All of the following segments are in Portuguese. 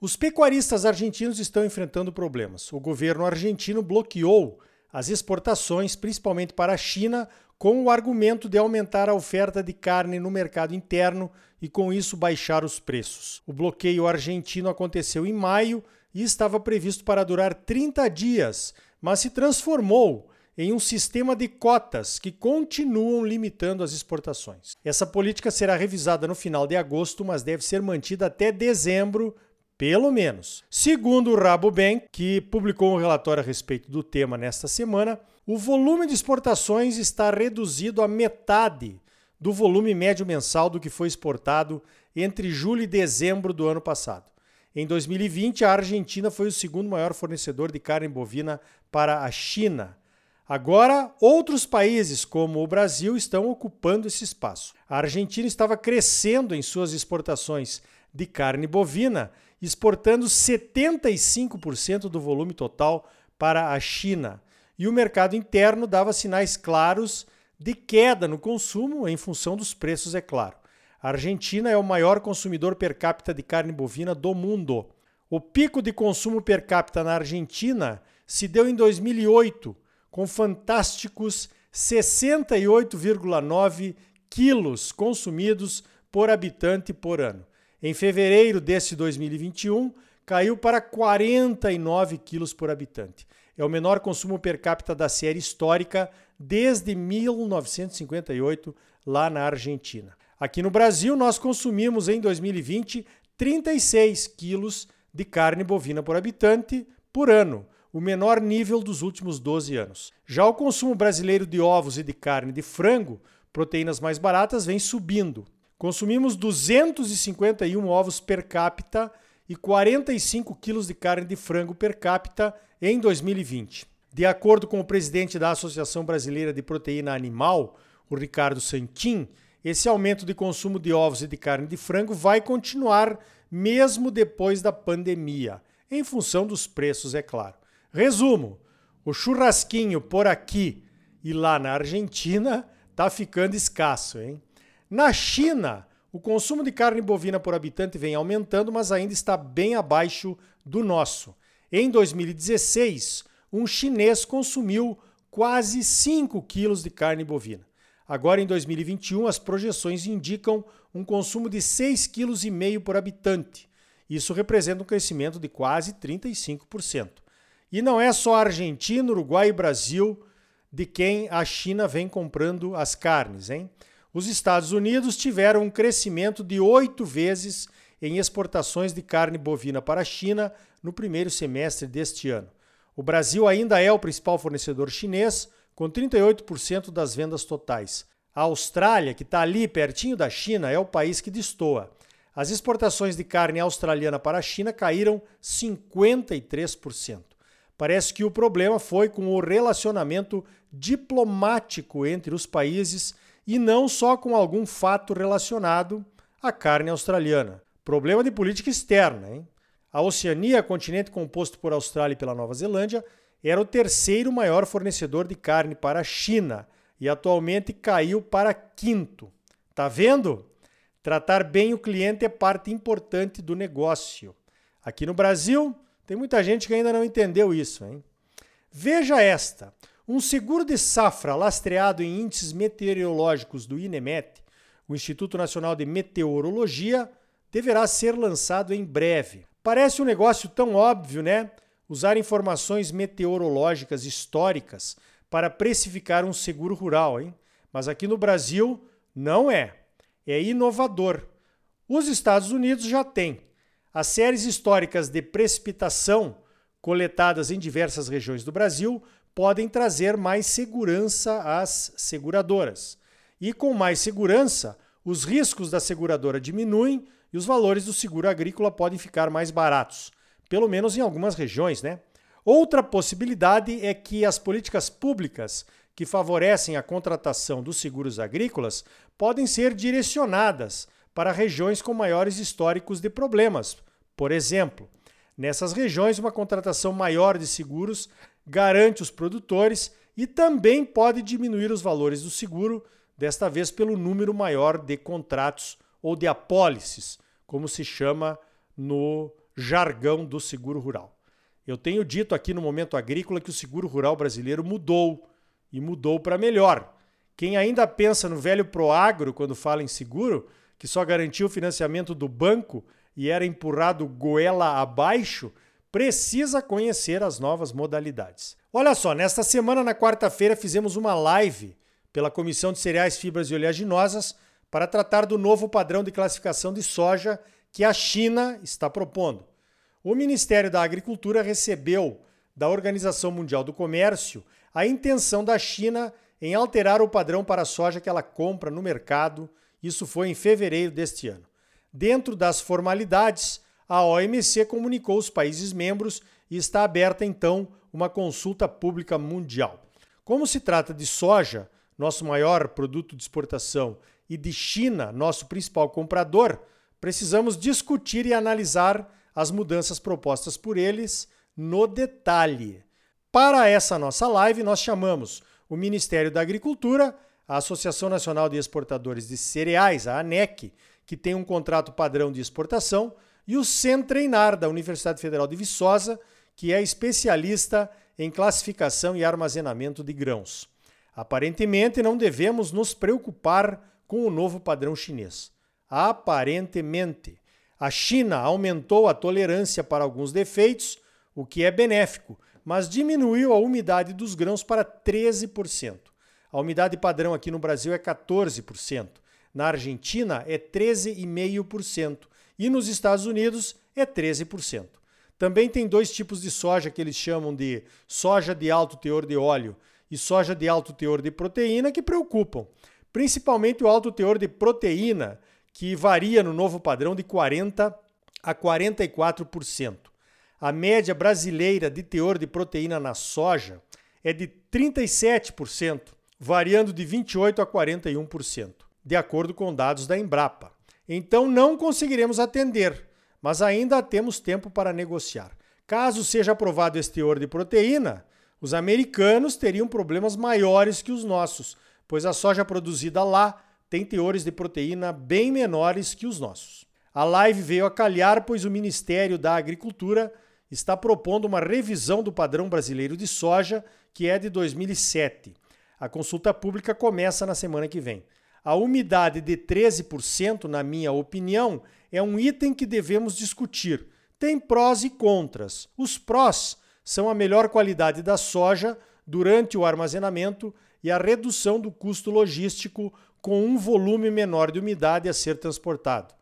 Os pecuaristas argentinos estão enfrentando problemas. O governo argentino bloqueou as exportações, principalmente para a China, com o argumento de aumentar a oferta de carne no mercado interno e, com isso, baixar os preços. O bloqueio argentino aconteceu em maio e estava previsto para durar 30 dias, mas se transformou em um sistema de cotas que continuam limitando as exportações. Essa política será revisada no final de agosto, mas deve ser mantida até dezembro, pelo menos. Segundo o Rabobank, que publicou um relatório a respeito do tema nesta semana, o volume de exportações está reduzido a metade do volume médio mensal do que foi exportado entre julho e dezembro do ano passado. Em 2020, a Argentina foi o segundo maior fornecedor de carne bovina para a China. Agora, outros países, como o Brasil, estão ocupando esse espaço. A Argentina estava crescendo em suas exportações de carne bovina, exportando 75% do volume total para a China. E o mercado interno dava sinais claros de queda no consumo, em função dos preços, é claro. A Argentina é o maior consumidor per capita de carne bovina do mundo. O pico de consumo per capita na Argentina se deu em 2008 com fantásticos 68,9 quilos consumidos por habitante por ano. Em fevereiro desse 2021, caiu para 49 quilos por habitante. É o menor consumo per capita da série histórica desde 1958, lá na Argentina. Aqui no Brasil, nós consumimos em 2020 36 quilos de carne bovina por habitante por ano, o menor nível dos últimos 12 anos. Já o consumo brasileiro de ovos e de carne de frango, proteínas mais baratas, vem subindo. Consumimos 251 ovos per capita e 45 quilos de carne de frango per capita em 2020. De acordo com o presidente da Associação Brasileira de Proteína Animal, o Ricardo Santin, esse aumento de consumo de ovos e de carne de frango vai continuar mesmo depois da pandemia, em função dos preços, é claro. Resumo: o churrasquinho por aqui e lá na Argentina tá ficando escasso, hein? Na China, o consumo de carne bovina por habitante vem aumentando, mas ainda está bem abaixo do nosso. Em 2016, um chinês consumiu quase 5 quilos de carne bovina. Agora, em 2021, as projeções indicam um consumo de 6,5 kg por habitante. Isso representa um crescimento de quase 35%. E não é só Argentina, Uruguai e Brasil de quem a China vem comprando as carnes, hein? Os Estados Unidos tiveram um crescimento de oito vezes em exportações de carne bovina para a China no primeiro semestre deste ano. O Brasil ainda é o principal fornecedor chinês, com 38% das vendas totais. A Austrália, que está ali pertinho da China, é o país que destoa. As exportações de carne australiana para a China caíram 53%. Parece que o problema foi com o relacionamento diplomático entre os países e não só com algum fato relacionado à carne australiana. Problema de política externa. Hein? A Oceania, continente composto por Austrália e pela Nova Zelândia, era o terceiro maior fornecedor de carne para a China e atualmente caiu para quinto. Tá vendo? Tratar bem o cliente é parte importante do negócio. Aqui no Brasil, tem muita gente que ainda não entendeu isso, hein? Veja esta: um seguro de safra lastreado em índices meteorológicos do INEMET, o Instituto Nacional de Meteorologia, deverá ser lançado em breve. Parece um negócio tão óbvio, né? Usar informações meteorológicas históricas para precificar um seguro rural, hein? Mas aqui no Brasil não é. É inovador. Os Estados Unidos já têm. As séries históricas de precipitação coletadas em diversas regiões do Brasil podem trazer mais segurança às seguradoras. E com mais segurança, os riscos da seguradora diminuem e os valores do seguro agrícola podem ficar mais baratos, pelo menos em algumas regiões, né? Outra possibilidade é que as políticas públicas que favorecem a contratação dos seguros agrícolas podem ser direcionadas para regiões com maiores históricos de problemas. Por exemplo, nessas regiões, uma contratação maior de seguros garante os produtores e também pode diminuir os valores do seguro, desta vez pelo número maior de contratos ou de apólices, como se chama no jargão do seguro rural. Eu tenho dito aqui no Momento Agrícola que o seguro rural brasileiro mudou e mudou para melhor. Quem ainda pensa no velho Proagro quando fala em seguro, que só garantia o financiamento do banco e era empurrado goela abaixo, precisa conhecer as novas modalidades. Olha só, nesta semana, na quarta-feira, fizemos uma live pela Comissão de Cereais, Fibras e Oleaginosas para tratar do novo padrão de classificação de soja que a China está propondo. O Ministério da Agricultura recebeu da Organização Mundial do Comércio a intenção da China em alterar o padrão para a soja que ela compra no mercado. Isso foi em fevereiro deste ano. Dentro das formalidades, a OMC comunicou os países membros e está aberta então uma consulta pública mundial. Como se trata de soja, nosso maior produto de exportação, e de China, nosso principal comprador, precisamos discutir e analisar as mudanças propostas por eles no detalhe. Para essa nossa live, nós chamamos o Ministério da Agricultura, a Associação Nacional de Exportadores de Cereais, a ANEC, que tem um contrato padrão de exportação, e o Centreinar, da Universidade Federal de Viçosa, que é especialista em classificação e armazenamento de grãos. Aparentemente, não devemos nos preocupar com o novo padrão chinês. Aparentemente. A China aumentou a tolerância para alguns defeitos, o que é benéfico, mas diminuiu a umidade dos grãos para 13%. A umidade padrão aqui no Brasil é 14%. Na Argentina é 13,5% e nos Estados Unidos é 13%. Também tem dois tipos de soja que eles chamam de soja de alto teor de óleo e soja de alto teor de proteína que preocupam, principalmente o alto teor de proteína, que varia no novo padrão de 40 a 44%. A média brasileira de teor de proteína na soja é de 37%, variando de 28 a 41%, de acordo com dados da Embrapa. Então não conseguiremos atender, mas ainda temos tempo para negociar. Caso seja aprovado esse teor de proteína, os americanos teriam problemas maiores que os nossos, pois a soja produzida lá tem teores de proteína bem menores que os nossos. A live veio a calhar, pois o Ministério da Agricultura está propondo uma revisão do padrão brasileiro de soja, que é de 2007. A consulta pública começa na semana que vem. A umidade de 13%, na minha opinião, é um item que devemos discutir. Tem prós e contras. Os prós são a melhor qualidade da soja durante o armazenamento e a redução do custo logístico com um volume menor de umidade a ser transportado.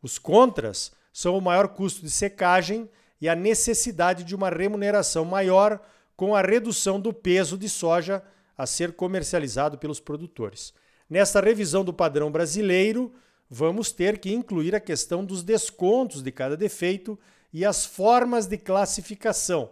Os contras são o maior custo de secagem e a necessidade de uma remuneração maior com a redução do peso de soja a ser comercializado pelos produtores. Nesta revisão do padrão brasileiro, vamos ter que incluir a questão dos descontos de cada defeito e as formas de classificação,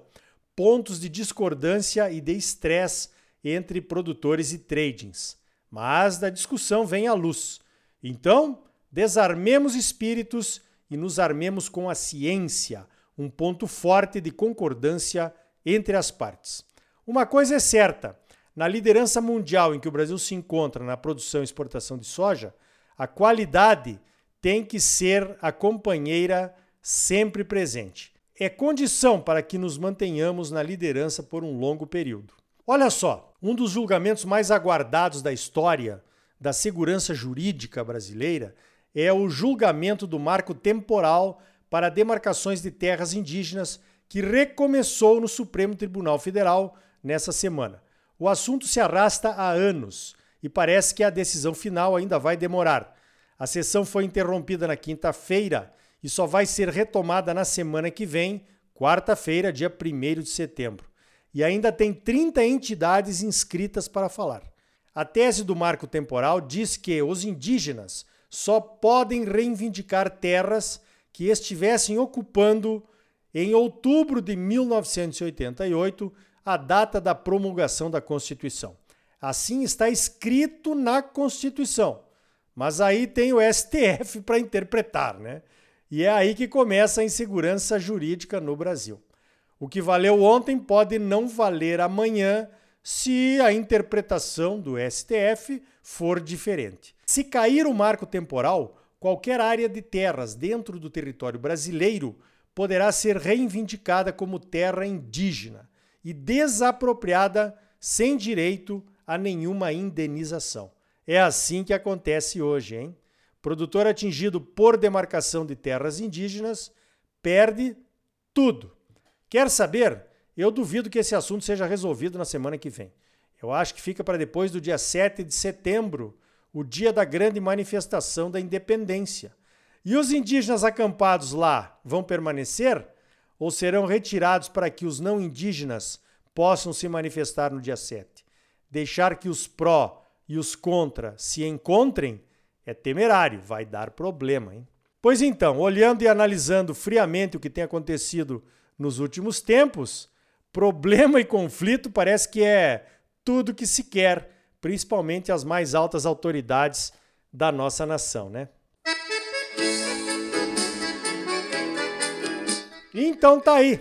pontos de discordância e de estresse entre produtores e tradings mas da discussão vem a luz. Então, desarmemos espíritos e nos armemos com a ciência, um ponto forte de concordância entre as partes. Uma coisa é certa: na liderança mundial em que o Brasil se encontra na produção e exportação de soja, a qualidade tem que ser a companheira sempre presente. É condição para que nos mantenhamos na liderança por um longo período. Olha só, um dos julgamentos mais aguardados da história da segurança jurídica brasileira é o julgamento do marco temporal para demarcações de terras indígenas que recomeçou no Supremo Tribunal Federal nessa semana. O assunto se arrasta há anos e parece que a decisão final ainda vai demorar. A sessão foi interrompida na quinta-feira e só vai ser retomada na semana que vem, quarta-feira, dia 1 de setembro e ainda tem 30 entidades inscritas para falar. A tese do marco temporal diz que os indígenas só podem reivindicar terras que estivessem ocupando em outubro de 1988, a data da promulgação da Constituição. Assim está escrito na Constituição. Mas aí tem o STF para interpretar, né? E é aí que começa a insegurança jurídica no Brasil. O que valeu ontem pode não valer amanhã se a interpretação do STF for diferente. Se cair o marco temporal, qualquer área de terras dentro do território brasileiro poderá ser reivindicada como terra indígena e desapropriada sem direito a nenhuma indenização. É assim que acontece hoje, hein? Produtor atingido por demarcação de terras indígenas perde tudo. Quer saber? Eu duvido que esse assunto seja resolvido na semana que vem. Eu acho que fica para depois do dia 7 de setembro, o dia da grande manifestação da independência. E os indígenas acampados lá vão permanecer ou serão retirados para que os não indígenas possam se manifestar no dia 7? deixar que os pró e os contra se encontrem é temerário, vai dar problema. Hein? Pois então, olhando e analisando friamente o que tem acontecido nos últimos tempos, problema e conflito parece que é tudo que se quer, principalmente as mais altas autoridades da nossa nação, né? Então tá aí.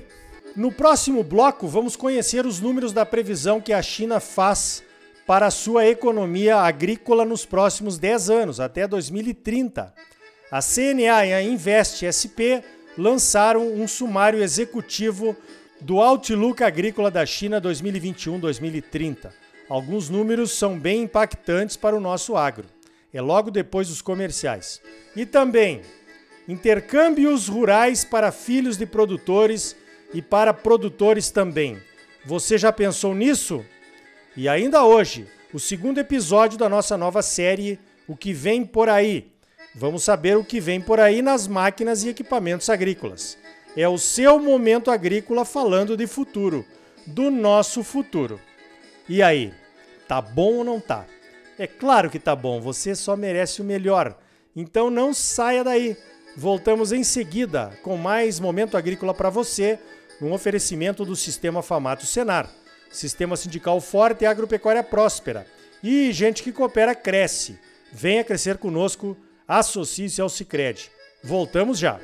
No próximo bloco, vamos conhecer os números da previsão que a China faz para a sua economia agrícola nos próximos 10 anos, até 2030. A CNA e a Invest SP lançaram um sumário executivo do Outlook Agrícola da China 2021-2030. Alguns números são bem impactantes para o nosso agro. É logo depois dos comerciais. E também intercâmbios rurais para filhos de produtores e para produtores também. Você já pensou nisso? E ainda hoje, o segundo episódio da nossa nova série O que vem por aí. Vamos saber o que vem por aí nas máquinas e equipamentos agrícolas. É o seu momento agrícola falando de futuro, do nosso futuro. E aí, tá bom ou não tá? É claro que tá bom, você só merece o melhor. Então não saia daí. Voltamos em seguida com mais momento agrícola para você num oferecimento do Sistema Famato Senar. Sistema sindical forte e agropecuária próspera. E gente que coopera cresce. Venha crescer conosco, associe-se ao Cicred. Voltamos já!